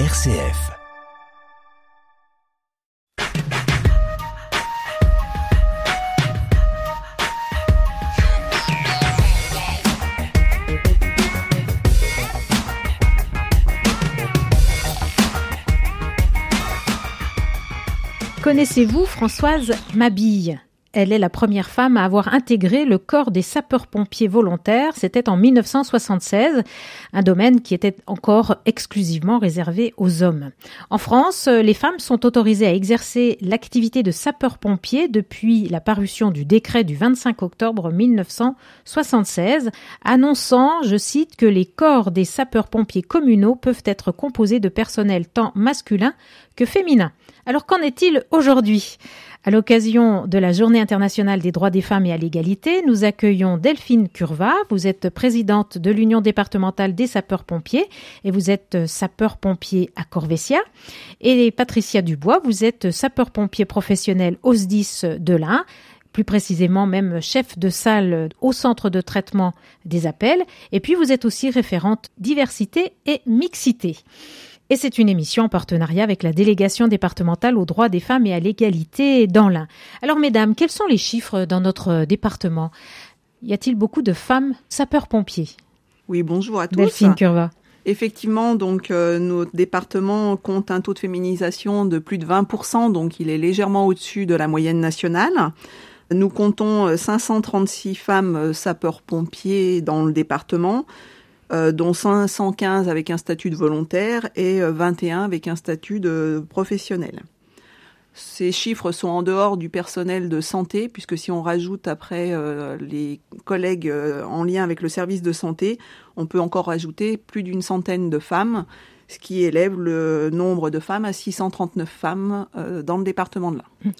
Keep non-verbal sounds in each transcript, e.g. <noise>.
RCF. Connaissez-vous Françoise Mabille? Elle est la première femme à avoir intégré le corps des sapeurs-pompiers volontaires. C'était en 1976, un domaine qui était encore exclusivement réservé aux hommes. En France, les femmes sont autorisées à exercer l'activité de sapeur-pompier depuis la parution du décret du 25 octobre 1976, annonçant, je cite, que les corps des sapeurs-pompiers communaux peuvent être composés de personnel tant masculin que féminin. Alors qu'en est-il aujourd'hui? À l'occasion de la Journée internationale des droits des femmes et à l'égalité, nous accueillons Delphine Curva. Vous êtes présidente de l'Union départementale des sapeurs-pompiers et vous êtes sapeur-pompier à Corvessia. Et Patricia Dubois, vous êtes sapeur-pompier professionnel au SDIS de l'Ain plus précisément même chef de salle au centre de traitement des appels. Et puis vous êtes aussi référente diversité et mixité et c'est une émission en partenariat avec la délégation départementale aux droits des femmes et à l'égalité dans l'Ain. Alors mesdames, quels sont les chiffres dans notre département? Y a-t-il beaucoup de femmes sapeurs-pompiers? Oui, bonjour à tous. Delphine Curva. Effectivement, donc euh, notre département compte un taux de féminisation de plus de 20%, donc il est légèrement au-dessus de la moyenne nationale. Nous comptons 536 euh, femmes euh, sapeurs-pompiers dans le département, euh, dont 515 avec un statut de volontaire et 21 euh, avec un statut de professionnel. Ces chiffres sont en dehors du personnel de santé, puisque si on rajoute après euh, les collègues en lien avec le service de santé, on peut encore rajouter plus d'une centaine de femmes, ce qui élève le nombre de femmes à 639 femmes dans le département de l'Ain.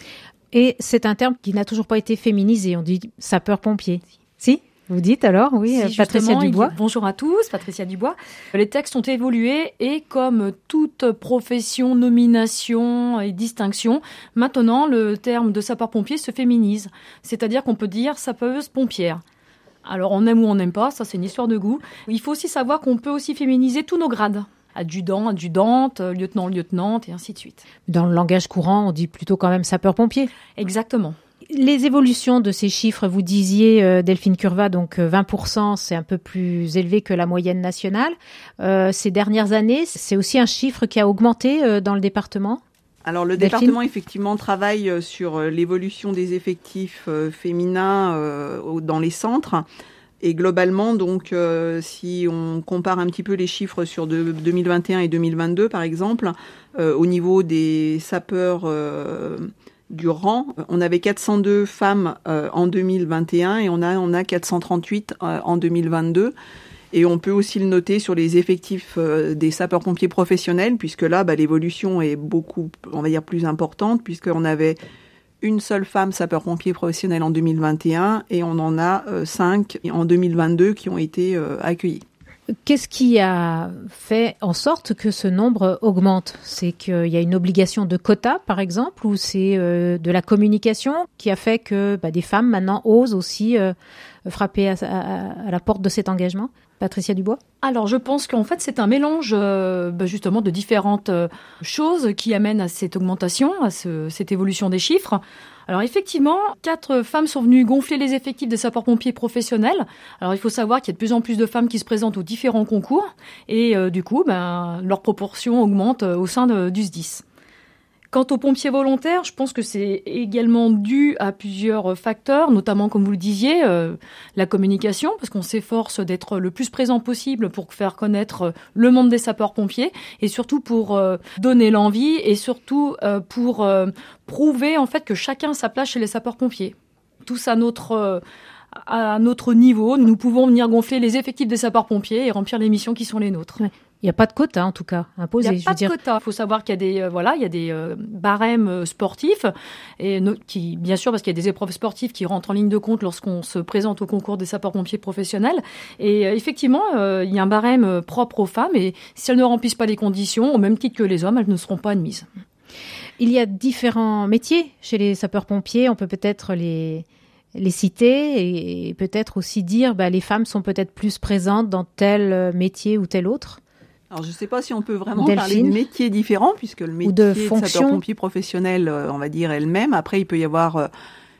Et c'est un terme qui n'a toujours pas été féminisé, on dit sapeur-pompier. Vous dites alors, oui, Patricia Dubois. bonjour à tous, Patricia Dubois. Les textes ont évolué et comme toute profession, nomination et distinction, maintenant le terme de sapeur-pompier se féminise. C'est-à-dire qu'on peut dire sapeuse pompière. Alors on aime ou on n'aime pas, ça c'est une histoire de goût. Il faut aussi savoir qu'on peut aussi féminiser tous nos grades adjudant, adjudante, lieutenant, lieutenante, et ainsi de suite. Dans le langage courant, on dit plutôt quand même sapeur-pompier. Exactement les évolutions de ces chiffres, vous disiez, euh, Delphine Curva, donc 20%, euh, c'est un peu plus élevé que la moyenne nationale. Euh, ces dernières années, c'est aussi un chiffre qui a augmenté dans le département? Alors le département effectivement travaille sur l'évolution des effectifs féminins dans les centres. Et globalement, donc, si on compare un petit peu les chiffres sur 2021 et 2022, par exemple, au niveau des sapeurs du rang. On avait 402 femmes euh, en 2021 et on a, on a 438 euh, en 2022. Et on peut aussi le noter sur les effectifs euh, des sapeurs-pompiers professionnels, puisque là, bah, l'évolution est beaucoup, on va dire, plus importante, puisqu'on avait une seule femme sapeur-pompier professionnel en 2021 et on en a cinq en 2022 qui ont été accueillis. Qu'est-ce qui a fait en sorte que ce nombre augmente? C'est qu'il y a une obligation de quota, par exemple, ou c'est euh, de la communication qui a fait que bah, des femmes maintenant osent aussi euh, frapper à, la porte de cet engagement? Patricia Dubois? Alors je pense qu'en fait c'est un mélange euh, bah, justement de différentes choses qui amènent à cette augmentation, à cette évolution des chiffres. Alors effectivement, quatre femmes sont venues gonfler les effectifs des sapeurs-pompiers professionnels. Alors il faut savoir qu'il y a de plus en plus de femmes qui se présentent aux différents concours et euh, du coup, ben, leur proportion augmente euh, au sein de, du SDIS. Quant aux pompiers volontaires, je pense que c'est également dû à plusieurs facteurs, notamment, comme vous le disiez, euh, la communication, parce qu'on s'efforce d'être le plus présent possible pour faire connaître le monde des sapeurs-pompiers, et surtout pour euh, donner l'envie, et surtout euh, pour prouver en fait que chacun sa place chez les sapeurs-pompiers. Tous à notre à notre niveau, nous pouvons venir gonfler les effectifs des sapeurs-pompiers et remplir les missions qui sont les nôtres. Il n'y a pas de quota en tout cas imposé. Il n'y a pas de quota. Il faut savoir qu'il y a des euh, voilà, il y a des euh, barèmes euh, sportifs et qui bien sûr parce qu'il y a des épreuves sportives qui rentrent en ligne de compte lorsqu'on se présente au concours des sapeurs-pompiers professionnels. Et effectivement, il y a un barème propre aux femmes et si elles ne remplissent pas les conditions, au même titre que les hommes, elles ne seront pas admises. Il y a différents métiers chez les sapeurs-pompiers. On peut peut-être les les citer et peut-être aussi dire bah, les femmes sont peut-être plus présentes dans tel métier ou tel autre Alors je ne sais pas si on peut vraiment parler de métiers différents, puisque le métier de, de sapeur-pompier professionnel, on va dire elle-même. Après, il peut y avoir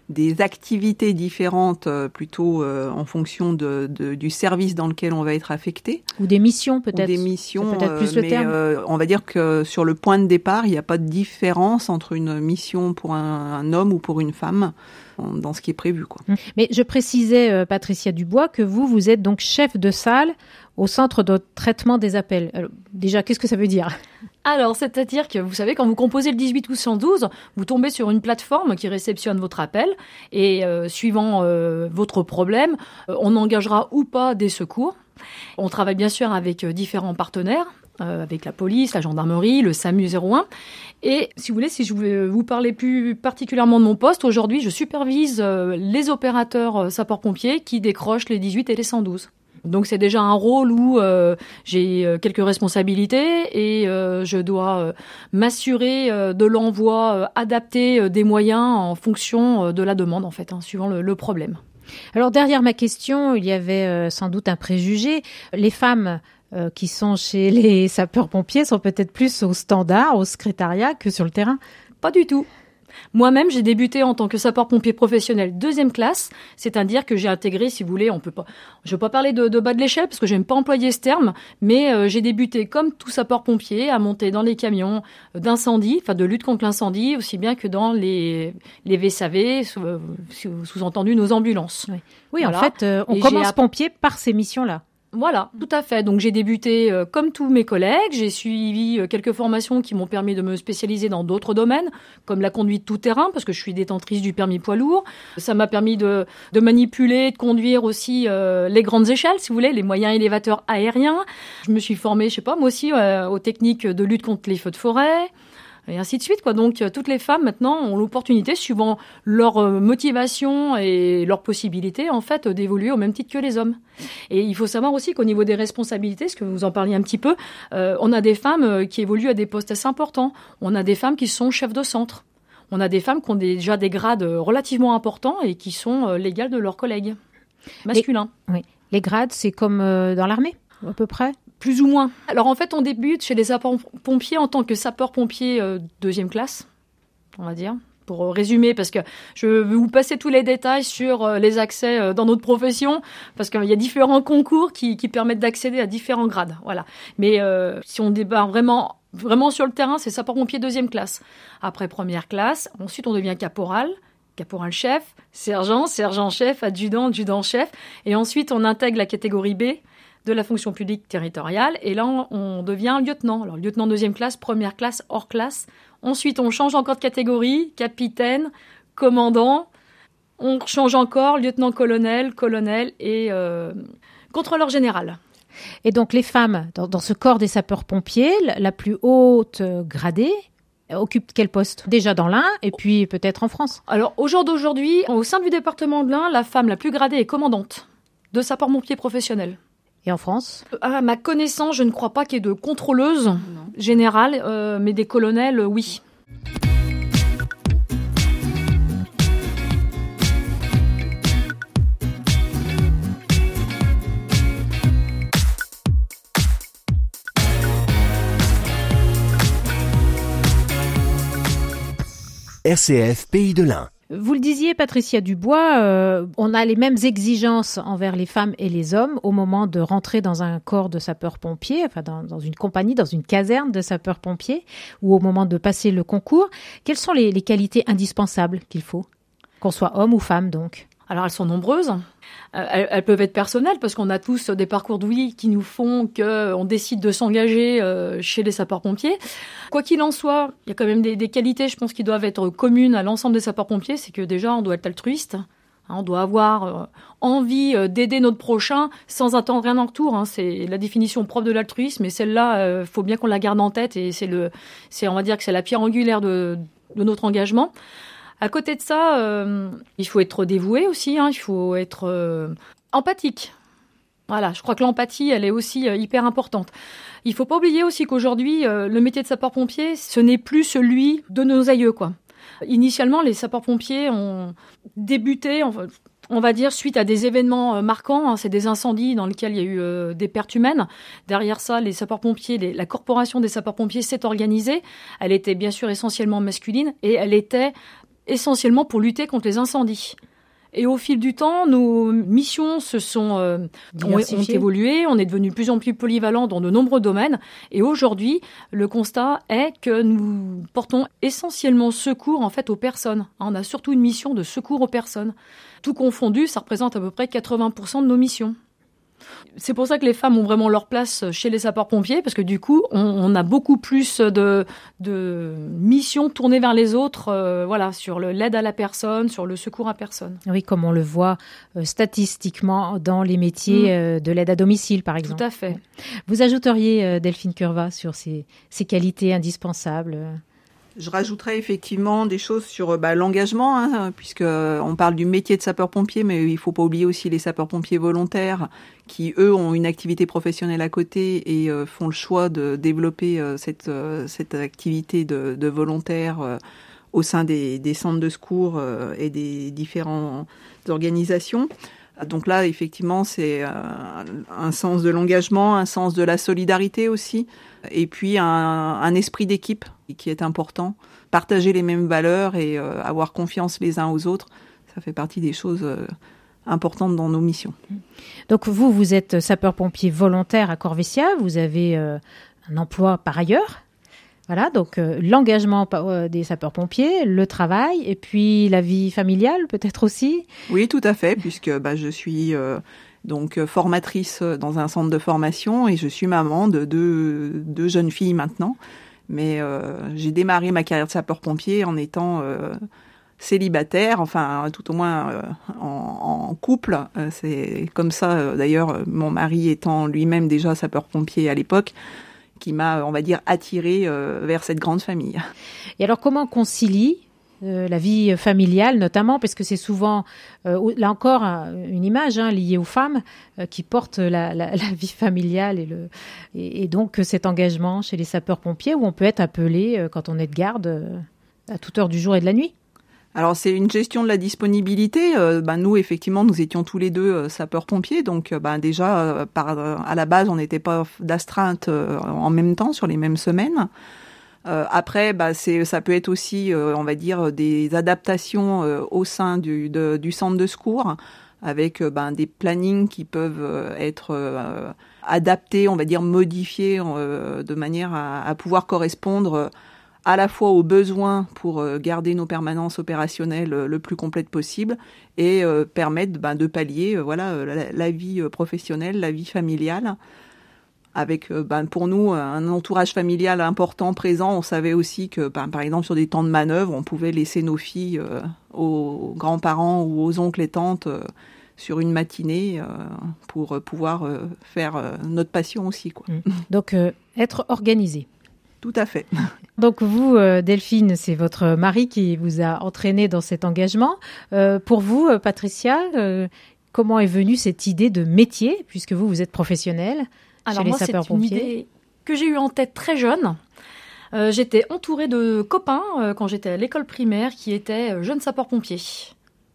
des activités différentes euh, plutôt euh, en fonction de, du service dans lequel on va être affecté. Ou des missions peut-être. Des missions, peut-être plus le terme. on va dire que sur le point de départ, il n'y a pas de différence entre une mission pour un, homme ou pour une femme dans ce qui est prévu. Quoi. Hum. Mais je précisais, euh, Patricia Dubois, que vous, vous êtes donc chef de salle au centre de traitement des appels. déjà, qu'est-ce que ça veut dire? Alors, c'est-à-dire que vous savez, quand vous composez le 18 ou 112, vous tombez sur une plateforme qui réceptionne votre appel et euh, suivant euh, votre problème, on engagera ou pas des secours. On travaille bien sûr avec différents partenaires, avec la police, la gendarmerie, le SAMU 01. Et si vous voulez, si je voulais vous parler plus particulièrement de mon poste, aujourd'hui, je supervise les opérateurs sapeurs-pompiers qui décrochent les 18 et les 112. Donc c'est déjà un rôle où euh, j'ai euh, quelques responsabilités et euh, je dois m'assurer de l'envoi adapté des moyens en fonction de la demande en fait, hein, suivant le, problème. Alors derrière ma question, il y avait sans doute un préjugé. Les femmes qui sont chez les sapeurs-pompiers sont peut-être plus au standard, au secrétariat que sur le terrain. Pas du tout. Moi-même, j'ai débuté en tant que sapeur-pompier professionnel deuxième classe, c'est-à-dire que j'ai intégré, si vous voulez, on peut pas, je vais pas parler de, bas de l'échelle parce que j'aime pas employer ce terme, mais euh, j'ai débuté comme tout sapeur-pompier à monter dans les camions d'incendie, enfin de lutte contre l'incendie, aussi bien que dans les les VSAV, euh, sous-entendu nos ambulances. Oui, en fait, euh, on commence pompier par ces missions-là. Voilà, tout à fait. Donc j'ai débuté euh, comme tous mes collègues, j'ai suivi euh, quelques formations qui m'ont permis de me spécialiser dans d'autres domaines, comme la conduite tout terrain, parce que je suis détentrice du permis poids lourd. Ça m'a permis de, de, manipuler, de conduire aussi euh, les grandes échelles, si vous voulez, les moyens élévateurs aériens. Je me suis formée, je sais pas, moi aussi, aux techniques de lutte contre les feux de forêt et ainsi de suite. Quoi. Donc euh, toutes les femmes maintenant ont l'opportunité, suivant leur euh, motivation et leur possibilité, en fait, d'évoluer au même titre que les hommes. Et il faut savoir aussi qu'au niveau des responsabilités, ce que vous en parliez un petit peu, euh, on a des femmes qui évoluent à des postes assez importants. On a des femmes qui sont chefs de centre. On a des femmes qui ont déjà des grades relativement importants et qui sont légales de leurs collègues masculins. oui. Les grades, c'est comme dans l'armée, à peu près plus ou moins. Alors en fait, on débute chez les sapeurs-pompiers en tant que sapeur-pompier euh, deuxième classe, on va dire. Pour euh, résumer, parce que je vais vous passer tous les détails sur euh, les accès dans notre profession, parce qu'il y a différents concours qui, permettent d'accéder à différents grades. Voilà. Mais si on débat vraiment, vraiment sur le terrain, c'est sapeur-pompier deuxième classe. Après première classe, ensuite on devient caporal, caporal-chef, sergent, sergent-chef, adjudant, adjudant-chef, et ensuite on intègre la catégorie B, de la fonction publique territoriale. Et là, on devient lieutenant. Alors, lieutenant deuxième classe, première classe, hors classe. Ensuite, on change encore de catégorie, capitaine, commandant. On change encore, lieutenant-colonel, colonel et euh, contrôleur général. Et donc, les femmes, dans, ce corps des sapeurs-pompiers, la plus haute gradée, occupe quel poste? Déjà dans l'Ain et puis peut-être en France Alors, au jour d'aujourd'hui, au sein du département de l'Ain, la femme la plus gradée est commandante de sapeurs-pompiers professionnels. Et en France À ma connaissance, je ne crois pas qu'il y ait de contrôleuses générales, euh, mais des colonels, oui. RCF Pays de l'Ain. Vous le disiez, Patricia Dubois, euh, on a les mêmes exigences envers les femmes et les hommes au moment de rentrer dans un corps de sapeurs-pompiers, enfin dans, une compagnie, dans une caserne de sapeurs-pompiers, ou au moment de passer le concours. Quelles sont les qualités indispensables qu'il faut, qu'on soit homme ou femme donc? Alors elles sont nombreuses. Euh, elles, peuvent être personnelles parce qu'on a tous des parcours de qui nous font qu'on décide de s'engager euh, chez les sapeurs-pompiers. Quoi qu'il en soit, il y a quand même des, qualités, je pense, qui doivent être communes à l'ensemble des sapeurs-pompiers. C'est que déjà, on doit être altruiste. Hein, on doit avoir euh, envie d'aider notre prochain sans attendre rien en retour. Hein. C'est la définition propre de l'altruisme, et celle-là, il faut bien qu'on la garde en tête. Et c'est le, c'est, on va dire que c'est la pierre angulaire de notre engagement. À côté de ça, euh, il faut être dévoué aussi, hein, il faut être euh, empathique. Voilà, je crois que l'empathie, elle est aussi euh, hyper importante. Il faut pas oublier aussi qu'aujourd'hui, le métier de sapeur-pompier, ce n'est plus celui de nos aïeux, quoi. Initialement, les sapeurs-pompiers ont débuté, on va dire, suite à des événements marquants. Hein, c'est des incendies dans lesquels il y a eu des pertes humaines. Derrière ça, les sapeurs-pompiers, la corporation des sapeurs-pompiers s'est organisée. Elle était bien sûr essentiellement masculine et elle était essentiellement pour lutter contre les incendies. Et au fil du temps, nos missions se sont euh, ont, évolué, on est devenu de plus en plus polyvalent dans de nombreux domaines. Et aujourd'hui, le constat est que nous portons essentiellement secours en fait aux personnes. On a surtout une mission de secours aux personnes. Tout confondu, ça représente à peu près 80% de nos missions. C'est pour ça que les femmes ont vraiment leur place chez les sapeurs-pompiers, parce que du coup, on, a beaucoup plus de, missions tournées vers les autres, euh, voilà, sur l'aide à la personne, sur le secours à personne. Oui, comme on le voit euh, statistiquement dans les métiers mm. euh, de l'aide à domicile, par exemple. Tout à fait. Vous ajouteriez, Delphine Curva, sur ces qualités indispensables je rajouterais effectivement des choses sur euh, bah, l'engagement, hein, puisque euh, on parle du métier de sapeur-pompier, mais il faut pas oublier aussi les sapeurs-pompiers volontaires qui eux ont une activité professionnelle à côté et euh, font le choix de développer cette cette activité de, de volontaire au sein des, des, centres de secours et des différentes organisations. Donc là, effectivement, c'est un sens de l'engagement, un sens de la solidarité aussi, et puis un, un esprit d'équipe qui est important. Partager les mêmes valeurs et euh, avoir confiance les uns aux autres, ça fait partie des choses euh, importantes dans nos missions. Donc vous, vous êtes sapeur-pompier volontaire à Corvesia, vous avez euh, un emploi par ailleurs. Voilà, donc l'engagement des sapeurs-pompiers, le travail, et puis la vie familiale peut-être aussi. Oui, tout à fait, puisque bah, je suis donc formatrice dans un centre de formation et je suis maman de deux jeunes filles maintenant. Mais euh, j'ai démarré ma carrière de sapeur-pompier en étant euh, célibataire, enfin tout au moins euh, en, en, couple. c'est comme ça, d'ailleurs, mon mari étant lui-même déjà sapeur-pompier à l'époque, qui m'a, on va dire, attiré vers cette grande famille. Et alors, comment on concilie euh, la vie familiale notamment, parce que c'est souvent, euh, là encore, une image hein, liée aux femmes euh, qui portent la, vie familiale et, donc cet engagement chez les sapeurs-pompiers où on peut être appelé quand on est de garde à toute heure du jour et de la nuit. Alors c'est une gestion de la disponibilité. Ben, nous effectivement nous étions tous les deux sapeurs-pompiers, donc ben, déjà à la base on n'était pas d'astreinte en même temps sur les mêmes semaines. Euh, après, bah, ça peut être aussi, euh, on va dire, des adaptations euh, au sein du, du, centre de secours, avec ben, des plannings qui peuvent être adaptés, on va dire, modifiés de manière à, à, pouvoir correspondre à la fois aux besoins pour garder nos permanences opérationnelles le plus complètes possible et permettre ben, de pallier voilà la, vie professionnelle, la vie familiale avec euh, ben, pour nous un entourage familial important présent. On savait aussi que ben, par exemple sur des temps de manœuvre, on pouvait laisser nos filles euh, aux grands-parents ou aux oncles et tantes euh, sur une matinée pour pouvoir faire notre passion aussi. Quoi. Mmh. Donc être organisé. Tout à fait. <laughs> Donc vous, Delphine, c'est votre mari qui vous a entraîné dans cet engagement. pour vous, Patricia, comment est venue cette idée de métier, puisque vous, vous êtes professionnelle? Alors moi, c'est une idée que j'ai eue en tête très jeune. Euh, j'étais entourée de copains euh, quand j'étais à l'école primaire qui étaient euh, jeunes sapeurs-pompiers.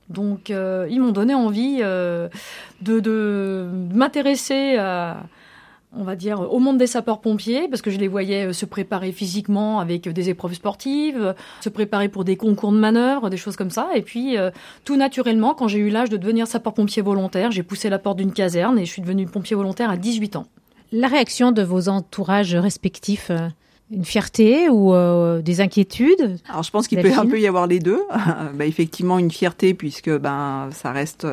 Donc ils m'ont donné envie de, de m'intéresser à, on va dire, au monde des sapeurs-pompiers, parce que je les voyais se préparer physiquement avec des épreuves sportives, se préparer pour des concours de manœuvre, des choses comme ça. Et puis, tout naturellement, quand j'ai eu l'âge de devenir sapeur-pompier volontaire, j'ai poussé la porte d'une caserne et je suis devenue pompier volontaire à 18 ans la réaction de vos entourages respectifs euh, une fierté ou euh, des inquiétudes? Alors je pense qu'il peut un peu y avoir les deux. <laughs> bah, effectivement une fierté puisque ben ça reste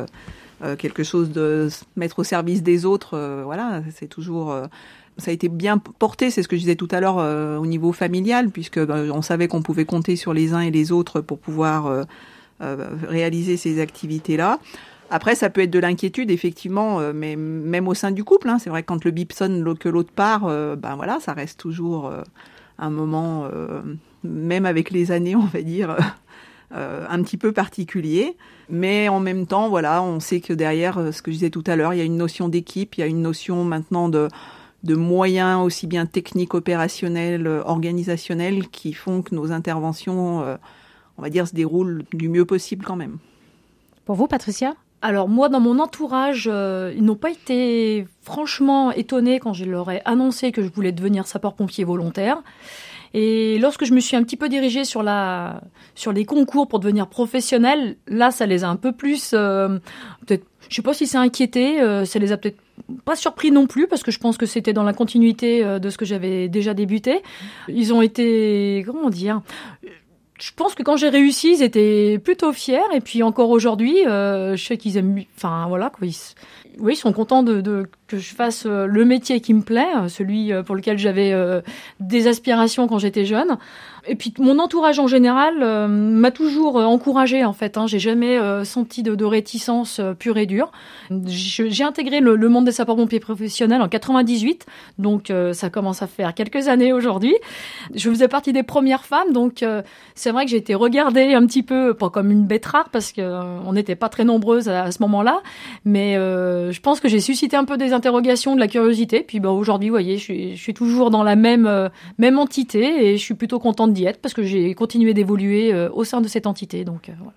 euh, quelque chose de se mettre au service des autres. voilà, c'est toujours ça a été bien porté, c'est ce que je disais tout à l'heure au niveau familial puisque ben, on savait qu'on pouvait compter sur les uns et les autres pour pouvoir réaliser ces activités là. Après, ça peut être de l'inquiétude, effectivement, euh, mais même au sein du couple. Hein, c'est vrai que quand le bip sonne, que l'autre part, euh, ben voilà, ça reste toujours euh, un moment, même avec les années, on va dire, un petit peu particulier. Mais en même temps, voilà, on sait que derrière, ce que je disais tout à l'heure, il y a une notion d'équipe, il y a une notion maintenant de de moyens aussi bien techniques, opérationnels, organisationnels, qui font que nos interventions, on va dire, se déroulent du mieux possible quand même. Pour vous, Patricia? Alors moi, dans mon entourage, euh, ils n'ont pas été franchement étonnés quand je leur ai annoncé que je voulais devenir sapeur-pompier volontaire. Et lorsque je me suis un petit peu dirigée sur la sur les concours pour devenir professionnel, là, ça les a un peu plus euh, peut-être. Je sais pas si c'est inquiété, euh, ça les a peut-être pas surpris non plus parce que je pense que c'était dans la continuité de ce que j'avais déjà débuté. Ils ont été comment dire je pense que quand j'ai réussi, ils étaient plutôt fiers. Et puis encore aujourd'hui, euh, je sais qu'ils aiment. Enfin voilà, quoi, ils, oui, ils sont contents de, de, que je fasse euh, le métier qui me plaît, euh, celui pour lequel j'avais des aspirations quand j'étais jeune. Et puis mon entourage en général m'a toujours encouragé en fait. Hein. J'ai jamais senti de, réticence pure et dure. J'ai intégré le, monde des sapeurs-pompiers professionnels en 98, donc ça commence à faire quelques années aujourd'hui. Je faisais partie des premières femmes, donc c'est vrai que j'ai été regardée un petit peu, pas comme une bête rare, parce qu'on euh, n'était pas très nombreuses à, ce moment-là, mais euh, je pense que j'ai suscité un peu des interrogations, de la curiosité. Puis bah, aujourd'hui, vous voyez, je suis, je suis toujours dans la même, euh, même entité et je suis plutôt contente parce que j'ai continué d'évoluer au sein de cette entité. Donc, voilà.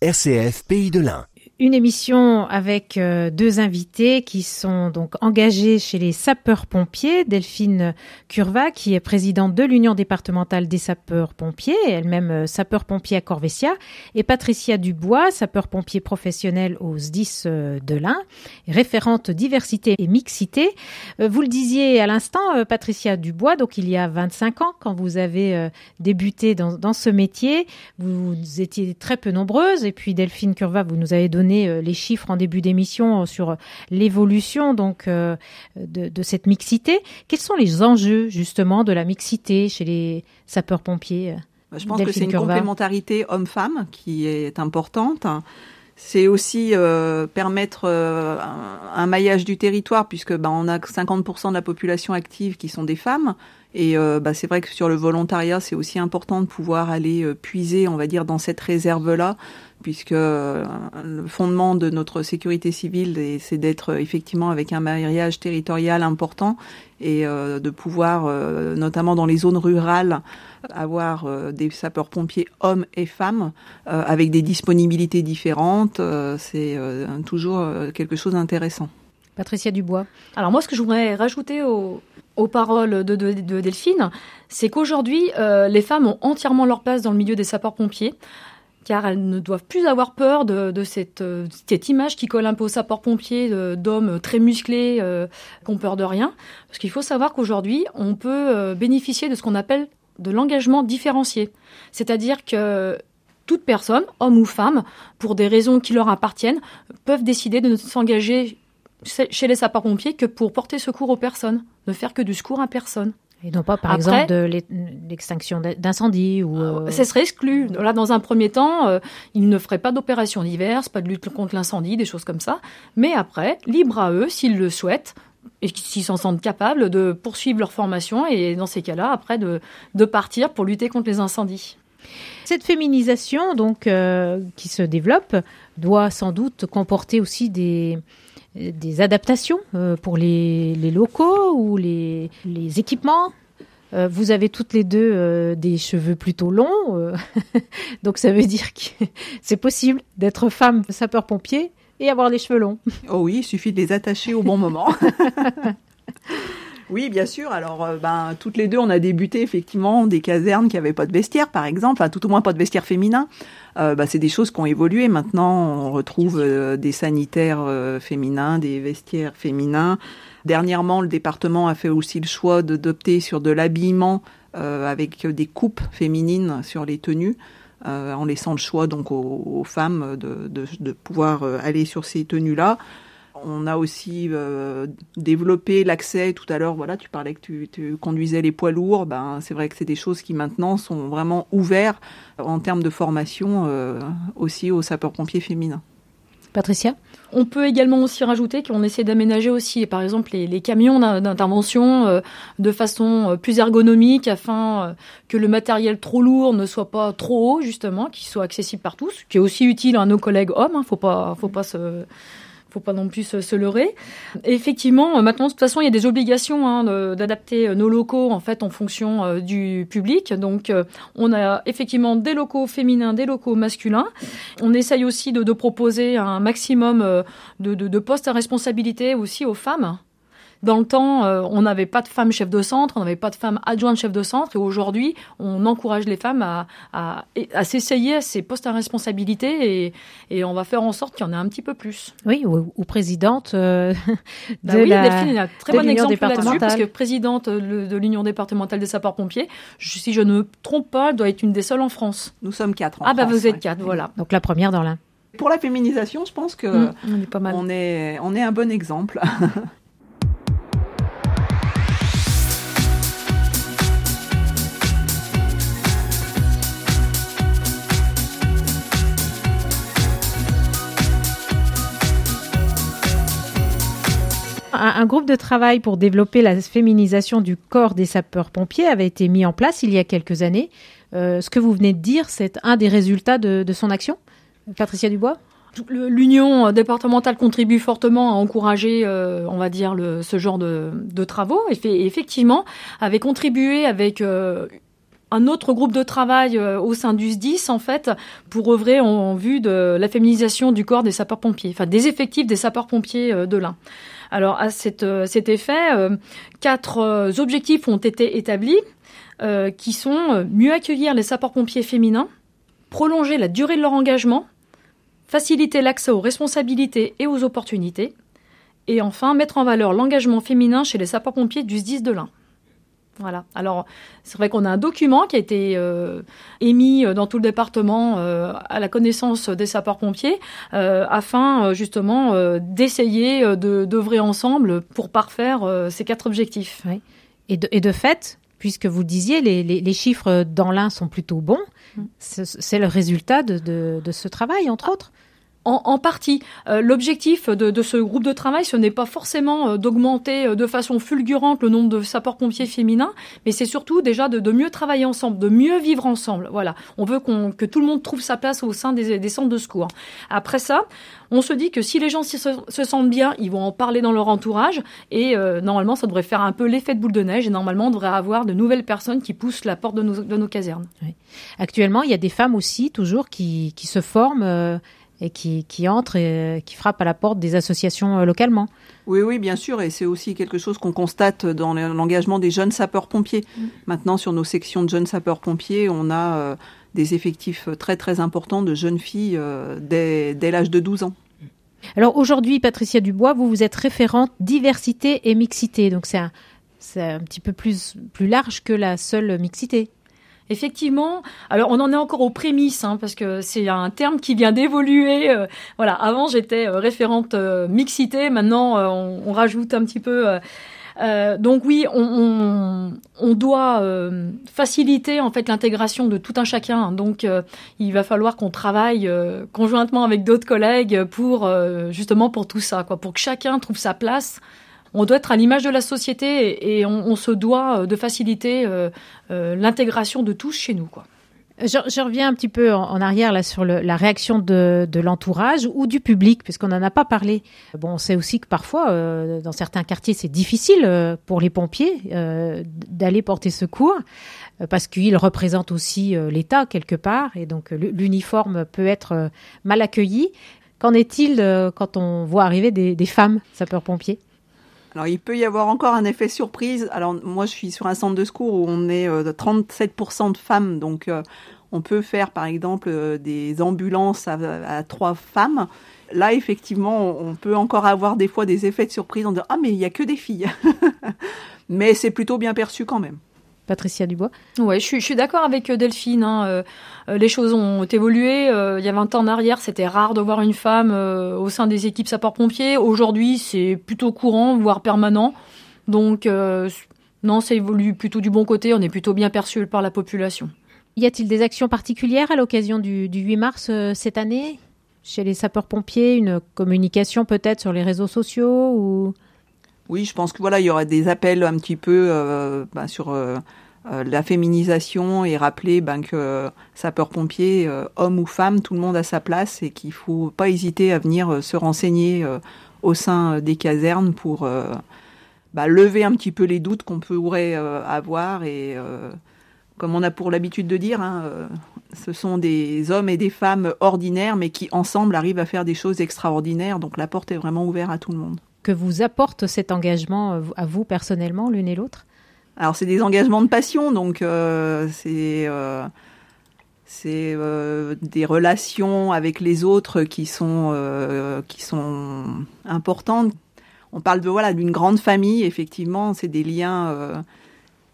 RCF Pays de l'Ain une émission avec euh, deux invités qui sont donc engagés chez les sapeurs-pompiers. Delphine Curva, qui est présidente de l'Union départementale des sapeurs-pompiers, elle-même euh, sapeur-pompier à Corvessia, et Patricia Dubois, sapeur-pompier professionnel au SDIS euh, de l'Ain, référente diversité et mixité. Vous le disiez à l'instant, Patricia Dubois, donc il y a 25 ans, quand vous avez débuté dans, dans ce métier, vous étiez très peu nombreuses, et puis Delphine Curva, vous nous avez donné euh, les chiffres en début d'émission sur l'évolution donc euh, de, cette mixité. Quels sont les enjeux justement de la mixité chez les sapeurs-pompiers bah, Je pense que c'est une complémentarité homme-femme qui est importante. C'est aussi euh, permettre un, maillage du territoire puisque bah, on a 50% de la population active qui sont des femmes et bah, c'est vrai que sur le volontariat c'est aussi important de pouvoir aller puiser on va dire dans cette réserve là puisque euh, le fondement de notre sécurité civile, c'est d'être effectivement avec un mariage territorial important et euh, de pouvoir, euh, notamment dans les zones rurales, avoir des sapeurs-pompiers hommes et femmes avec des disponibilités différentes. c'est toujours quelque chose d'intéressant. Patricia Dubois. Alors moi, ce que je voudrais rajouter aux, paroles de Delphine, c'est qu'aujourd'hui, les femmes ont entièrement leur place dans le milieu des sapeurs-pompiers car elles ne doivent plus avoir peur de, cette, euh, cette, image qui colle un peu aux sapeurs-pompiers d'hommes très musclés euh, qui ont peur de rien. Parce qu'il faut savoir qu'aujourd'hui, on peut euh, bénéficier de ce qu'on appelle de l'engagement différencié. C'est-à-dire que toute personne, homme ou femme, pour des raisons qui leur appartiennent, peuvent décider de ne s'engager chez les sapeurs-pompiers que pour porter secours aux personnes, ne faire que du secours à personne. Et non pas, par exemple, de l'extinction d'incendie ou. Euh... Ça serait exclu. Là, dans un premier temps, euh, ils ne feraient pas d'opérations diverses, pas de lutte contre l'incendie, des choses comme ça. Mais après, libre à eux, s'ils le souhaitent, et s'ils s'en sentent capables, de poursuivre leur formation et, dans ces cas-là, après, de, de partir pour lutter contre les incendies. Cette féminisation, donc, euh, qui se développe, doit sans doute comporter aussi des des adaptations euh, pour les, locaux ou les, équipements. Euh, vous avez toutes les deux euh, des cheveux plutôt longs, <laughs> donc ça veut dire que <laughs> c'est possible d'être femme sapeur-pompier et avoir les cheveux longs. Oh oui, il suffit de les attacher au bon moment. <laughs> Oui, bien sûr. Alors, ben, toutes les deux, on a débuté effectivement des casernes qui n'avaient pas de vestiaire, par exemple, enfin, tout au moins pas de vestiaire féminin. Euh, bah, c'est des choses qui ont évolué. Maintenant, on retrouve euh, des sanitaires euh, féminins, des vestiaires féminins. Dernièrement, le département a fait aussi le choix d'opter sur de l'habillement avec des coupes féminines sur les tenues. en laissant le choix donc aux, femmes de, pouvoir aller sur ces tenues-là. On a aussi euh, développé l'accès. Tout à l'heure, voilà, tu parlais que tu, conduisais les poids lourds. Ben, c'est vrai que c'est des choses qui maintenant sont vraiment ouvertes en termes de formation euh, aussi aux sapeurs-pompiers féminins. Patricia? On peut également aussi rajouter qu'on essaie d'aménager aussi, par exemple, les, camions d'intervention euh, de façon plus ergonomique afin euh, que le matériel trop lourd ne soit pas trop haut, justement, qu'il soit accessible par tous, qui est aussi utile à nos collègues hommes. Hein, faut pas, faut pas se faut pas non plus se, leurrer. effectivement, maintenant, de toute façon, il y a des obligations hein, d'adapter nos locaux en fait en fonction euh, du public. Donc, euh, on a effectivement des locaux féminins, des locaux masculins. On essaye aussi de, proposer un maximum euh, de, de postes à responsabilité aussi aux femmes. Dans le temps, euh, on n'avait pas de femmes chef de centre, on n'avait pas de femmes adjointes chef de centre, et aujourd'hui, on encourage les femmes à, à, à s'essayer à ces postes à responsabilité, et, et, on va faire en sorte qu'il y en ait un petit peu plus. Oui, ou, ou présidente euh, <laughs> bah de oui, la, Delphine est un très bon exemple là-dessus, parce que présidente de l'Union départementale des sapeurs-pompiers, si je ne me trompe pas, elle doit être une des seules en France. Nous sommes quatre. En ah bah vous êtes quatre, voilà. Donc la première dans l'un. Pour la féminisation, je pense que mmh, on, est pas mal. on est on est un bon exemple. <laughs> Un, groupe de travail pour développer la féminisation du corps des sapeurs-pompiers avait été mis en place il y a quelques années. Euh, ce que vous venez de dire, c'est un des résultats de, son action Patricia Dubois? L'union départementale contribue fortement à encourager, euh, on va dire, ce genre de, travaux. Et effectivement, avait contribué avec euh, un autre groupe de travail au sein du SDIS, en fait, pour œuvrer en, vue de la féminisation du corps des sapeurs-pompiers, enfin des effectifs des sapeurs-pompiers de l'Ain. Alors à euh, cet effet, euh, quatre euh, objectifs ont été établis qui sont mieux accueillir les sapeurs-pompiers féminins, prolonger la durée de leur engagement, faciliter l'accès aux responsabilités et aux opportunités, et enfin mettre en valeur l'engagement féminin chez les sapeurs-pompiers du SDIS de l'Ain. Voilà. Alors, c'est vrai qu'on a un document qui a été euh, émis euh, dans tout le département euh, à la connaissance des sapeurs-pompiers, afin justement d'essayer de d'œuvrer ensemble pour parfaire ces quatre objectifs. Et, de, et, de, fait, puisque vous disiez, les, les, les chiffres dans l'un sont plutôt bons, mm. c'est le résultat de, de, de, ce travail, entre autres en, partie. Euh, l'objectif de, ce groupe de travail, ce n'est pas forcément euh, d'augmenter euh, de façon fulgurante le nombre de sapeurs-pompiers féminins, mais c'est surtout déjà de, mieux travailler ensemble, de mieux vivre ensemble. Voilà, on veut que tout le monde trouve sa place au sein des, centres de secours. Après ça, on se dit que si les gens se, sentent bien, ils vont en parler dans leur entourage, et normalement, ça devrait faire un peu l'effet de boule de neige, et normalement, on devrait avoir de nouvelles personnes qui poussent la porte de nos, casernes. Actuellement, il y a des femmes aussi, toujours, qui, se forment et qui, qui entrent et qui frappent à la porte des associations euh, localement. Oui, oui, bien sûr, et c'est aussi quelque chose qu'on constate dans l'engagement des jeunes sapeurs-pompiers. Mm. Maintenant, sur nos sections de jeunes sapeurs-pompiers, on a euh, des effectifs très très importants de jeunes filles euh, dès, dès l'âge de 12 ans. Alors aujourd'hui, Patricia Dubois, vous vous êtes référente diversité et mixité, donc c'est un, un petit peu plus, plus large que la seule mixité. Effectivement, alors on en est encore aux prémices, hein, parce que c'est un terme qui vient d'évoluer. Euh, voilà, avant j'étais euh, référente euh, mixité, maintenant on, rajoute un petit peu. donc oui, on, on, doit faciliter en fait l'intégration de tout un chacun. Donc il va falloir qu'on travaille conjointement avec d'autres collègues pour justement pour tout ça, quoi, pour que chacun trouve sa place on doit être à l'image de la société et, on, se doit euh, de faciliter euh, euh, l'intégration de tous chez nous. Quoi. Je, reviens un petit peu en, arrière là sur la réaction de, l'entourage ou du public, puisqu'on n'en a pas parlé. Bon, on sait aussi que parfois, dans certains quartiers, c'est difficile pour les pompiers d'aller porter secours, parce qu'ils représentent aussi l'État quelque part, et donc l'uniforme peut être mal accueilli. Qu'en est-il quand on voit arriver des, des femmes sapeurs-pompiers? Alors, il peut y avoir encore un effet surprise. Alors, moi, je suis sur un centre de secours où on est euh, 37% de femmes. Donc, euh, on peut faire, par exemple, euh, des ambulances à, trois femmes. Là, effectivement, on peut encore avoir des fois des effets de surprise en disant Ah, mais il n'y a que des filles. <laughs> mais c'est plutôt bien perçu quand même. Patricia Dubois. Ouais, je suis, d'accord avec euh, Delphine. Hein, euh, euh, les choses ont évolué. il y a 20 ans en arrière, c'était rare de voir une femme au sein des équipes sapeurs-pompiers. Aujourd'hui, c'est plutôt courant, voire permanent. Donc, non, ça évolue plutôt du bon côté. On est plutôt bien perçu par la population. Y a-t-il des actions particulières à l'occasion du, 8 mars cette année? Chez les sapeurs-pompiers, une communication peut-être sur les réseaux sociaux ou Oui, je pense que voilà, il y aura des appels un petit peu bah, sur la féminisation et rappeler ben, que sapeurs-pompiers, hommes ou femmes, tout le monde a sa place et qu'il faut pas hésiter à venir se renseigner au sein des casernes pour bah, lever un petit peu les doutes qu'on pourrait euh, avoir. Et euh, comme on a pour l'habitude de dire, hein, euh, ce sont des hommes et des femmes ordinaires, mais qui ensemble arrivent à faire des choses extraordinaires. Donc la porte est vraiment ouverte à tout le monde. Que vous apporte cet engagement à vous personnellement, l'une et l'autre? Alors c'est des engagements de passion, donc c'est c'est des relations avec les autres qui sont qui sont importantes on parle voilà d'une grande famille. Effectivement, c'est des liens, euh,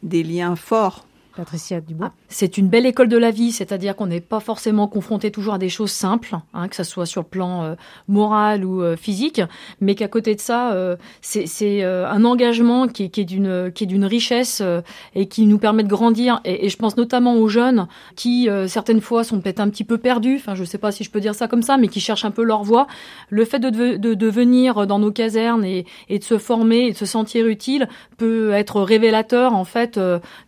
des liens forts. Patricia Dubois. Ah, c'est une belle école de la vie, c'est-à-dire qu'on n'est pas forcément confronté toujours à des choses simples, hein, que ce soit sur le plan euh, moral ou euh, physique, mais qu'à côté de ça, euh, c'est un engagement qui, qui est d'une qui est d'une richesse et qui nous permet de grandir. Et, et, je pense notamment aux jeunes qui certaines fois sont peut-être un petit peu perdus. Enfin, je sais pas si je peux dire ça comme ça, mais qui cherchent un peu leur voie. Le fait de, de, de venir dans nos casernes et, et, de se former et de se sentir utile peut être révélateur en fait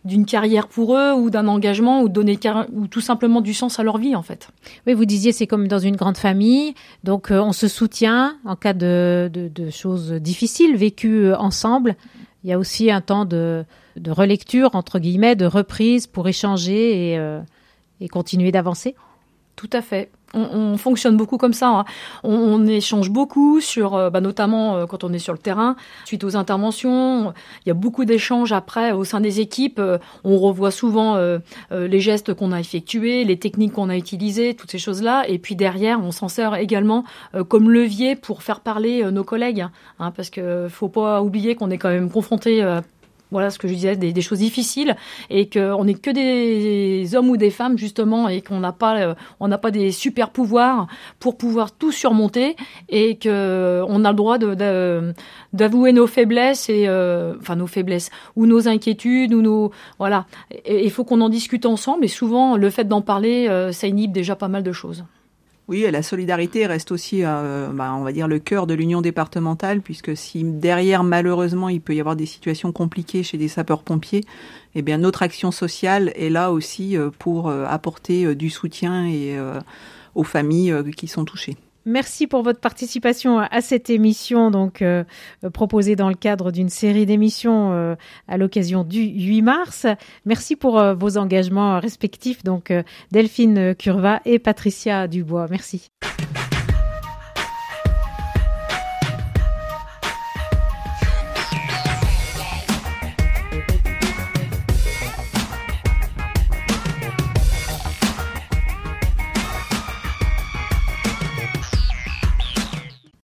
d'une carrière pour eux ou d'un engagement ou donner ou tout simplement du sens à leur vie en fait. Oui, vous disiez c'est comme dans une grande famille, donc euh, on se soutient en cas de, de, choses difficiles vécues euh, ensemble. Il y a aussi un temps de, de relecture entre guillemets, de reprise pour échanger et, euh, et continuer d'avancer. Tout à fait on, fonctionne beaucoup comme ça. Hein. On, échange beaucoup sur, euh, bah, notamment euh, quand on est sur le terrain, suite aux interventions. Il y a beaucoup d'échanges après au sein des équipes. Euh, on revoit souvent les gestes qu'on a effectués, les techniques qu'on a utilisées, toutes ces choses-là. Et puis derrière, on s'en sert également comme levier pour faire parler nos collègues, hein, parce que faut pas oublier qu'on est quand même confronté voilà ce que je disais, des, choses difficiles et qu'on n'est que des hommes ou des femmes justement et qu'on n'a pas, euh, on n'a pas des super pouvoirs pour pouvoir tout surmonter et que on a le droit d'avouer nos faiblesses et euh, enfin nos faiblesses ou nos inquiétudes ou nos voilà. Il faut qu'on en discute ensemble et souvent le fait d'en parler, euh, ça inhibe déjà pas mal de choses. Oui, la solidarité reste aussi, euh, bah, on va dire, le cœur de l'union départementale, puisque si derrière, malheureusement, il peut y avoir des situations compliquées chez des sapeurs-pompiers, eh bien, notre action sociale est là aussi euh, pour euh, apporter du soutien et aux familles qui sont touchées. Merci pour votre participation à cette émission, donc euh, proposée dans le cadre d'une série d'émissions euh, à l'occasion du 8 mars. Merci pour euh, vos engagements respectifs, donc Delphine Curva et Patricia Dubois. Merci.